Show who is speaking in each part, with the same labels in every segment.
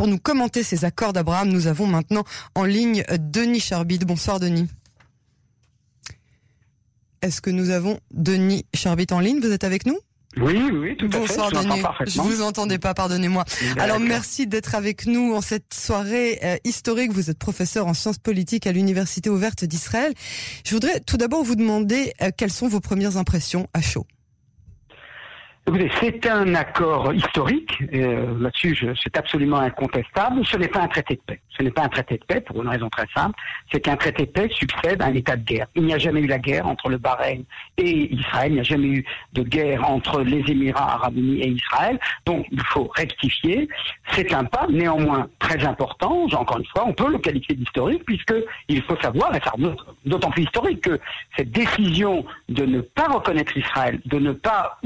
Speaker 1: pour nous commenter ces accords d'Abraham, nous avons maintenant en ligne Denis Charbit. Bonsoir Denis. Est-ce que nous avons Denis Charbit en ligne? Vous êtes avec nous?
Speaker 2: Oui, oui, tout à
Speaker 1: Bonsoir,
Speaker 2: fait.
Speaker 1: Je Denis. Je vous entendais pas, pardonnez-moi. Alors, merci d'être avec nous en cette soirée euh, historique. Vous êtes professeur en sciences politiques à l'Université ouverte d'Israël. Je voudrais tout d'abord vous demander euh, quelles sont vos premières impressions à chaud?
Speaker 2: C'est un accord historique, euh, là-dessus c'est absolument incontestable. Ce n'est pas un traité de paix. Ce n'est pas un traité de paix pour une raison très simple, c'est qu'un traité de paix succède à un état de guerre. Il n'y a jamais eu la guerre entre le Bahreïn et Israël, il n'y a jamais eu de guerre entre les Émirats arabes unis et Israël, donc il faut rectifier. C'est un pas néanmoins très important, encore une fois, on peut le qualifier d'historique, puisqu'il faut savoir, et ça d'autant plus historique, que cette décision de ne pas reconnaître Israël, de ne pas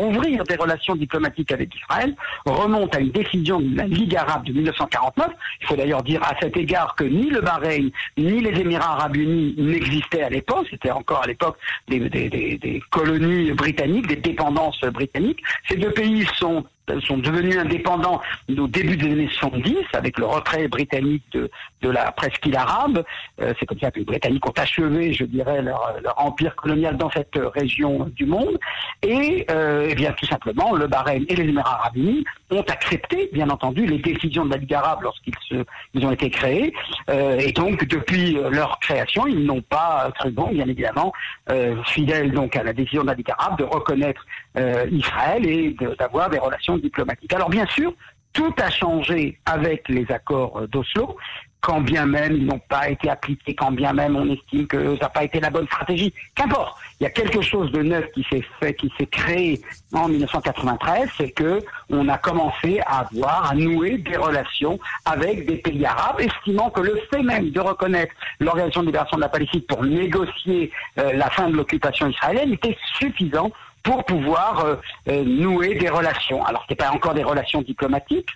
Speaker 2: ouvrir des relations diplomatiques avec Israël remonte à une décision de la Ligue arabe de 1949. Il faut d'ailleurs dire à cet égard que ni le Bahreïn ni les Émirats arabes unis n'existaient à l'époque. C'était encore à l'époque des colonies britanniques, des dépendances britanniques. Ces deux pays sont sont devenus indépendants au début des années 70 avec le retrait britannique de, de la presqu'île arabe. Euh, c'est comme ça que les Britanniques ont achevé, je dirais, leur, leur empire colonial dans cette région du monde. Et, euh, eh bien tout simplement, le Bahreïn et les Émirats arabes unis ont accepté, bien entendu, les décisions de la Ligue arabe lorsqu'ils se, ils ont été créés. Euh, et donc, depuis leur création, ils n'ont pas cru bon, bien évidemment, euh, fidèles donc à la décision de la Ligue arabe, de reconnaître euh, Israël et d'avoir des relations diplomatique. Alors bien sûr, tout a changé avec les accords d'Oslo, quand bien même ils n'ont pas été appliqués, quand bien même on estime que ça n'a pas été la bonne stratégie. Qu'importe, il y a quelque chose de neuf qui s'est fait, qui s'est créé en 1993, c'est que on a commencé à avoir, à nouer des relations avec des pays arabes, estimant que le fait même de reconnaître l'Organisation de libération de la Palestine pour négocier euh, la fin de l'occupation israélienne était suffisant pour pouvoir euh, euh, nouer des relations. Alors ce n'est pas encore des relations diplomatiques,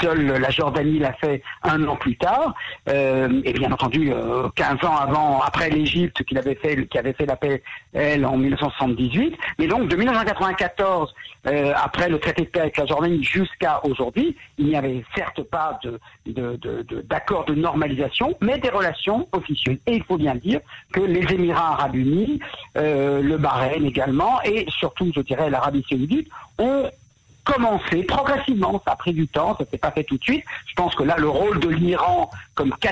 Speaker 2: seule la Jordanie l'a fait un an plus tard, euh, et bien entendu 15 ans avant, après l'Égypte qui avait fait qui avait fait la paix elle en 1978. Mais donc de 1994 après le traité de paix avec la Jordanie jusqu'à aujourd'hui, il n'y avait certes pas d'accord de, de, normalisation, mais des relations officielles. Et il faut bien dire que les Émirats arabes unis, le Bahreïn également, et surtout, je dirais, l'Arabie saoudite, ont commencé progressivement. Ça a pris du temps, ça s'est pas fait tout de suite. Je pense que là, le rôle de l'Iran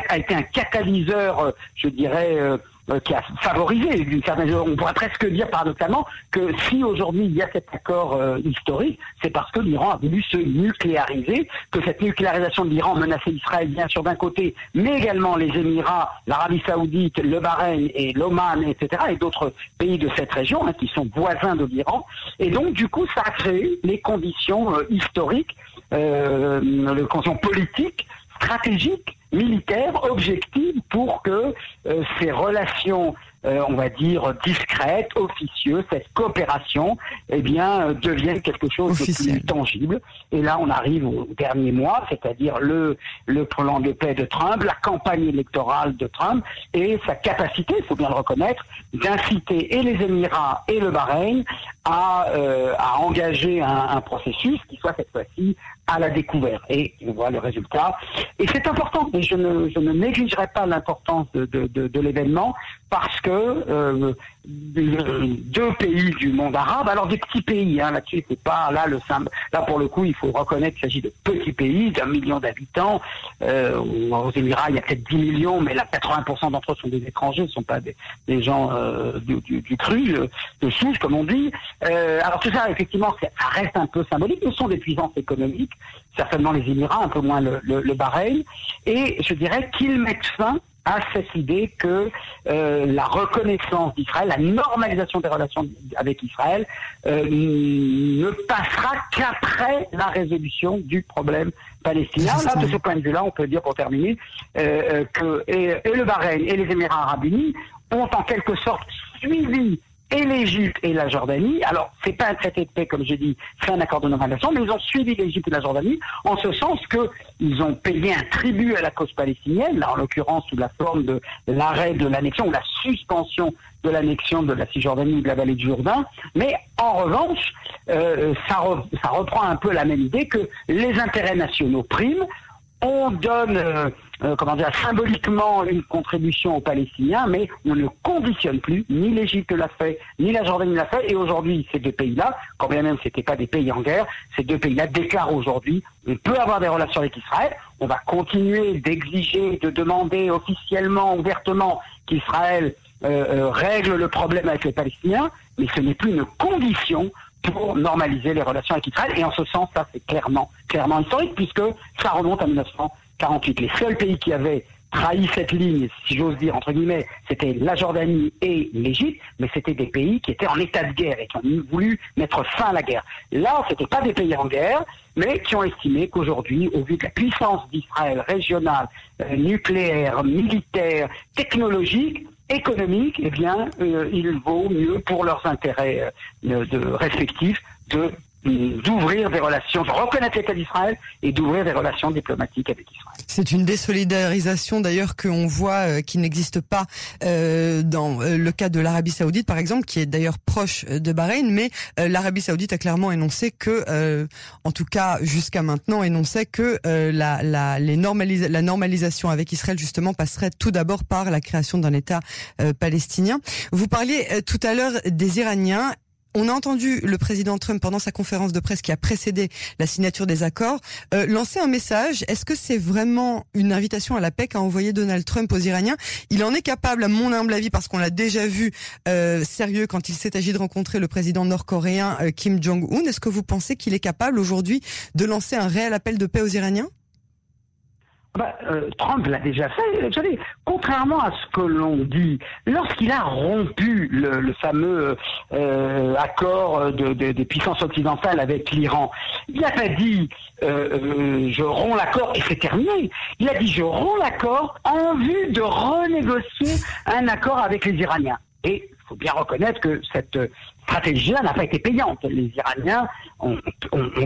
Speaker 2: a été un catalyseur, euh, je dirais, euh, qui a favorisé d'une certaine on pourrait presque dire paradoxalement que si aujourd'hui il y a cet accord euh, historique, c'est parce que l'Iran a voulu se nucléariser, que cette nucléarisation de l'Iran menaçait Israël bien sûr d'un côté, mais également les Émirats, l'Arabie Saoudite, le Bahreïn et l'Oman, etc., et d'autres pays de cette région hein, qui sont voisins de l'Iran. Et donc du coup, ça a créé les conditions euh, historiques, les conditions politiques, stratégiques militaire objective pour que euh, ces relations euh, on va dire, discrète, officieuse, cette coopération, eh bien, euh, devienne quelque chose de plus tangible. Et là, on arrive au dernier mois, c'est-à-dire le, le plan de paix de Trump, la campagne électorale de Trump et sa capacité, il faut bien le reconnaître, d'inciter et les Émirats et le Bahreïn à, euh, à engager un, un, processus qui soit cette fois-ci à la découverte. Et on voit le résultat. Et c'est important, et je ne, je ne négligerai pas l'importance de, de, de, de l'événement parce que euh, deux pays du monde arabe, alors des petits pays, hein, là-dessus c'est pas là le là pour le coup il faut reconnaître qu'il s'agit de petits pays d'un million d'habitants. Euh, aux Émirats il y a peut-être 10 millions, mais là 80% d'entre eux sont des étrangers, ce sont pas des, gens euh, du, du, du, cru, de souche comme on dit. Euh, alors tout ça effectivement ça reste un peu symbolique, ce sont des puissances économiques, certainement les Émirats, un peu moins le, le, le Bahreïn, et je dirais qu'ils mettent fin à cette idée que euh, la reconnaissance d'Israël, la normalisation des relations avec Israël, euh, ne passera qu'après la résolution du problème palestinien. Là, de ce point de vue-là, on peut dire pour terminer euh, que et, et le Bahreïn et les Émirats arabes unis ont en quelque sorte suivi et l'Égypte et la Jordanie. Alors, c'est pas un traité de paix, comme j'ai dit, c'est un accord de normalisation, mais ils ont suivi l'Égypte et la Jordanie en ce sens qu'ils ont payé un tribut à la cause palestinienne, là en l'occurrence sous la forme de l'arrêt de l'annexion ou la suspension de l'annexion de la Cisjordanie ou de la vallée du Jourdain. Mais en revanche, euh, ça, ça reprend un peu la même idée que les intérêts nationaux priment on donne, euh, euh, comment dire, symboliquement une contribution aux Palestiniens, mais on ne conditionne plus, ni l'Égypte l'a fait, ni la Jordanie l'a fait, et aujourd'hui, ces deux pays-là, quand bien même c'était pas des pays en guerre, ces deux pays-là déclarent aujourd'hui, on peut avoir des relations avec Israël, on va continuer d'exiger, de demander officiellement, ouvertement qu'Israël euh, règle le problème avec les Palestiniens, mais ce n'est plus une condition pour normaliser les relations avec Israël. Et en ce sens, ça c'est clairement, clairement historique, puisque ça remonte à 1948. Les seuls pays qui avaient trahi cette ligne, si j'ose dire, entre guillemets, c'était la Jordanie et l'Égypte, mais c'était des pays qui étaient en état de guerre et qui ont voulu mettre fin à la guerre. Là, c'était pas des pays en guerre, mais qui ont estimé qu'aujourd'hui, au vu de la puissance d'Israël régionale, euh, nucléaire, militaire, technologique, économique, eh bien, euh, il vaut mieux pour leurs intérêts euh, respectifs de d'ouvrir des relations, de reconnaître l'État d'Israël et d'ouvrir des relations diplomatiques avec Israël.
Speaker 1: C'est une désolidarisation d'ailleurs qu'on voit euh, qui n'existe pas euh, dans euh, le cas de l'Arabie Saoudite par exemple, qui est d'ailleurs proche de Bahreïn, mais l'Arabie Saoudite a clairement énoncé que, en tout cas jusqu'à maintenant, énonçait que la, la, les la normalisation avec Israël justement passerait tout d'abord par la création d'un État palestinien. Vous parliez tout à l'heure des Iraniens on a entendu le président Trump pendant sa conférence de presse qui a précédé la signature des accords euh, lancer un message. Est-ce que c'est vraiment une invitation à la paix qu'a envoyé Donald Trump aux Iraniens? Il en est capable, à mon humble avis, parce qu'on l'a déjà vu euh, sérieux quand il s'est agi de rencontrer le président nord-coréen euh, Kim Jong-un. Est-ce que vous pensez qu'il est capable aujourd'hui de lancer un réel appel de paix aux Iraniens?
Speaker 2: Bah, euh, Trump l'a déjà fait. Vous savez, contrairement à ce que l'on dit, lorsqu'il a rompu le, fameux euh, accord de, des puissances occidentales avec l'Iran, il n'a pas dit euh, je romps l'accord et c'est terminé. Il a dit je romps l'accord en vue de renégocier un accord avec les Iraniens. Et faut bien reconnaître que cette stratégie-là n'a pas été payante. Les Iraniens ont,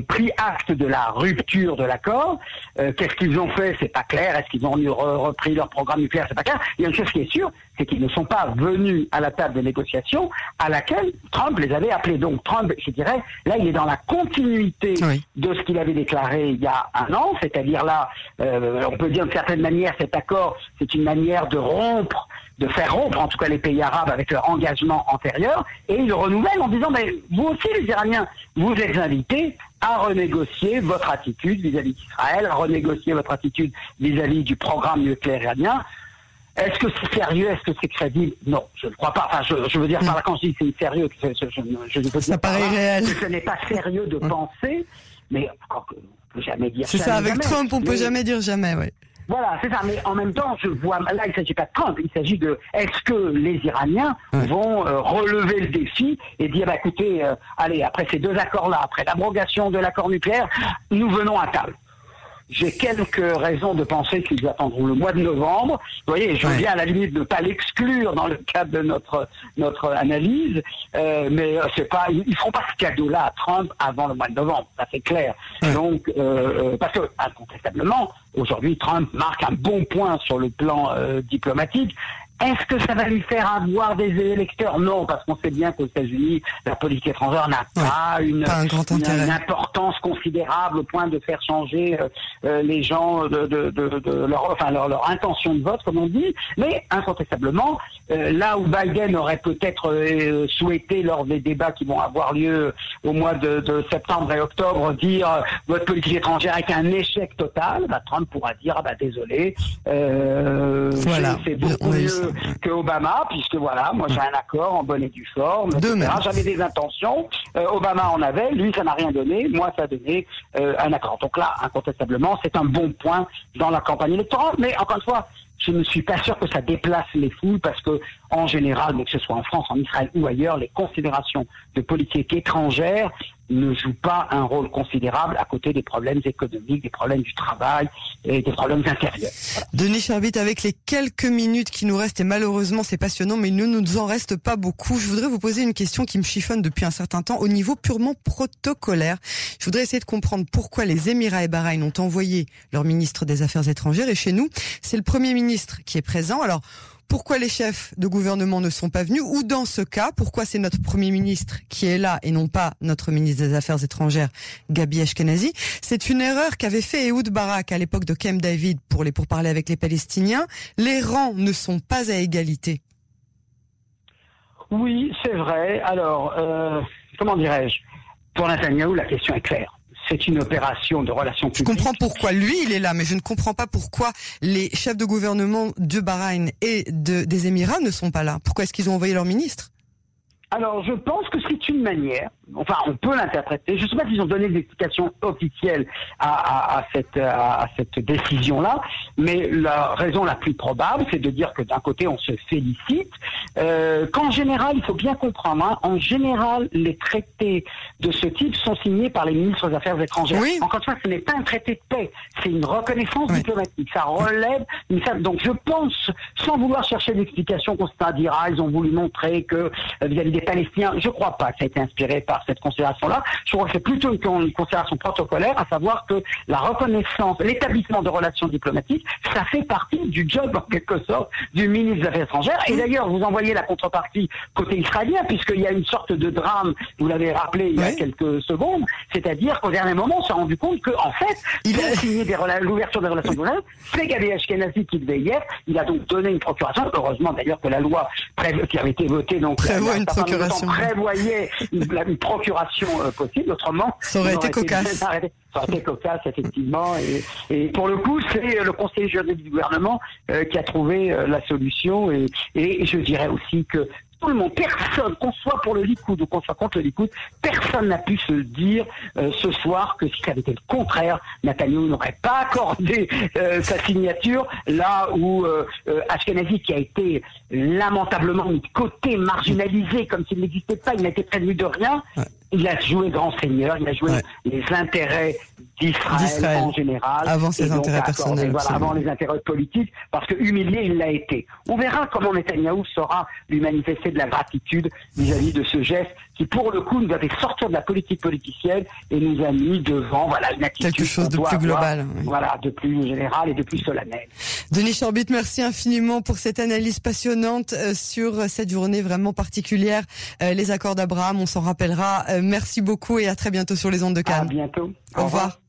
Speaker 2: pris acte de la rupture de l'accord. Euh, qu'est-ce qu'ils ont fait? C'est pas clair. Est-ce qu'ils ont repris leur programme nucléaire? C'est pas clair. Il y a une chose qui est sûre, c'est qu'ils ne sont pas venus à la table de négociation à laquelle Trump les avait appelés. Donc Trump, je dirais, là, il est dans la continuité de ce qu'il avait déclaré il y a un an, c'est-à-dire là, euh, on peut dire de certaine manière, cet accord, c'est une manière de rompre de faire rompre en tout cas les pays arabes avec leur engagement antérieur, et il renouvelle en disant, mais vous aussi les Iraniens, vous êtes invités à renégocier votre attitude vis-à-vis d'Israël, à renégocier votre attitude vis-à-vis du programme nucléaire iranien. Est-ce que c'est sérieux? Est-ce que c'est crédible? Non, je ne crois pas. Enfin, je, veux dire par là quand je dis c'est sérieux, je, je, je,
Speaker 1: ça paraît réel.
Speaker 2: ce n'est pas sérieux de penser, mais encore que on peut jamais dire.
Speaker 1: C'est ça, avec Trump, on peut jamais dire jamais, ouais.
Speaker 2: Voilà, c'est ça. Mais en même temps, je vois là, il ne s'agit pas de Trump. Il s'agit de est-ce que les Iraniens vont euh, relever le défi et dire, bah, écoutez, euh, allez, après ces deux accords-là, après l'abrogation de l'accord nucléaire, nous venons à table j'ai quelques raisons de penser qu'ils attendront le mois de novembre. Vous voyez, je viens à la limite de ne pas l'exclure dans le cadre de notre notre analyse, euh, mais c'est pas, ils, ne feront pas ce cadeau-là à Trump avant le mois de novembre, ça c'est clair. Donc, euh, euh, parce que incontestablement, aujourd'hui, Trump marque un bon point sur le plan euh, diplomatique. Est-ce que ça va lui faire avoir des électeurs? Non, parce qu'on sait bien qu'aux États-Unis, la politique étrangère n'a pas, une, importance considérable au point de faire changer euh, euh, les gens de, de, de, leur, enfin, leur, intention de vote, comme on dit. Mais incontestablement, euh, là où Biden aurait peut-être souhaité lors des débats qui vont avoir lieu au mois de, septembre et octobre dire votre politique étrangère est un échec total, bah, Trump pourra dire ah bah désolé, voilà. c'est beaucoup mieux que Obama, puisque voilà, moi j'ai un accord en bonne et due forme. J'avais des intentions. Euh, Obama en avait, lui ça n'a rien donné, moi ça a donné euh, un accord. Donc là, incontestablement, c'est un bon point dans la campagne électorale. Mais encore une fois, je ne suis pas sûr que ça déplace les foules parce que, en général, que ce soit en France, en Israël ou ailleurs, les considérations de politique étrangère ne jouent pas un rôle considérable à côté des problèmes économiques, des problèmes du travail et des problèmes intérieurs.
Speaker 1: Denis Charbit, avec les quelques minutes qui nous restent, et malheureusement c'est passionnant, mais il ne nous en reste pas beaucoup, je voudrais vous poser une question qui me chiffonne depuis un certain temps au niveau purement protocolaire. Je voudrais essayer de comprendre pourquoi les Émirats et Bahreïn ont envoyé leur ministre des Affaires étrangères et chez nous, c'est le Premier ministre qui est présent. Alors, pourquoi les chefs de gouvernement ne sont pas venus? Ou dans ce cas, pourquoi c'est notre Premier ministre qui est là et non pas notre ministre des Affaires étrangères, Gabi Ashkenazi? C'est une erreur qu'avait fait Ehud Barak à l'époque de Camp David pour pourparlers avec les Palestiniens. Les rangs ne sont pas à égalité.
Speaker 2: Oui, c'est vrai. Alors, euh, comment dirais-je? Pour Netanyahu, la question est claire c'est une opération de relations publiques.
Speaker 1: Je comprends pourquoi lui il est là, mais je ne comprends pas pourquoi les chefs de gouvernement de Bahreïn et de, des Émirats ne sont pas là. Pourquoi est-ce qu'ils ont envoyé leur ministre?
Speaker 2: Alors, je pense que c'est une manière, enfin, on peut l'interpréter. Je ne sais pas s'ils ont donné des explications officielles à, à, cette, à cette décision-là, mais la raison la plus probable, c'est de dire que d'un côté, on se félicite, euh, qu'en général, il faut bien comprendre, hein, en général, les traités de ce type sont signés par les ministres des Affaires étrangères.
Speaker 1: Oui.
Speaker 2: Encore une fois, ce n'est pas un traité de paix, c'est une reconnaissance diplomatique. Ça relève. Donc, je pense, sans vouloir chercher d'explication, qu'on se dira, ils ont voulu montrer que euh, des Palestiniens. Je ne crois pas que ça a été inspiré par cette considération-là. Je crois que c'est plutôt une, considération protocolaire, à savoir que la reconnaissance, l'établissement de relations diplomatiques, ça fait partie du job, en quelque sorte, du ministre des Affaires étrangères. Et d'ailleurs, vous envoyez la contrepartie côté israélien, puisqu'il y a une sorte de drame, vous l'avez rappelé il y a quelques secondes, c'est-à-dire qu'au dernier moment, on s'est rendu compte qu'en fait, il a signé l'ouverture des relations diplomatiques, c'est Gabi Ashkenazi qui devait y être. Il a donc donné une procuration. Heureusement d'ailleurs que la loi qui avait été votée donc
Speaker 1: prévoit une procuration
Speaker 2: prévoyait une, procuration euh, possible, autrement
Speaker 1: ça aurait été cocasse.
Speaker 2: ça aurait été cocasse effectivement. Et, et pour le coup, c'est le conseiller juridique du gouvernement euh, qui a trouvé euh, la solution. Et, et je dirais aussi que tout le monde, personne, qu'on soit pour le Likoud ou qu'on soit contre le Likoud, personne n'a pu se dire euh, ce soir que si ça avait été le contraire, Netanyahu n'aurait pas accordé euh, sa signature, là où euh, euh, Ashkenazi, qui a été lamentablement mis de côté, marginalisé, comme s'il n'existait pas, il été prévenu de rien, il a joué grand seigneur, il a joué les intérêts d'Israël en général.
Speaker 1: Avant ses intérêts personnels.
Speaker 2: Voilà, avant les intérêts politiques, parce que humilié, il l'a été. On verra comment Netanyahou saura lui manifester de la gratitude vis-à-vis de ce geste qui, pour le coup, nous a fait sortir de la politique politicienne et nous a mis devant voilà, une attitude
Speaker 1: Quelque chose de plus global.
Speaker 2: Voilà, de plus général et de plus solennel.
Speaker 1: Denis Charbit, merci infiniment pour cette analyse passionnante euh, sur cette journée vraiment particulière, euh, les accords d'Abraham, on s'en rappellera. Euh, merci beaucoup et à très bientôt sur les ondes de Cannes. À
Speaker 2: bientôt.
Speaker 1: Au, revoir.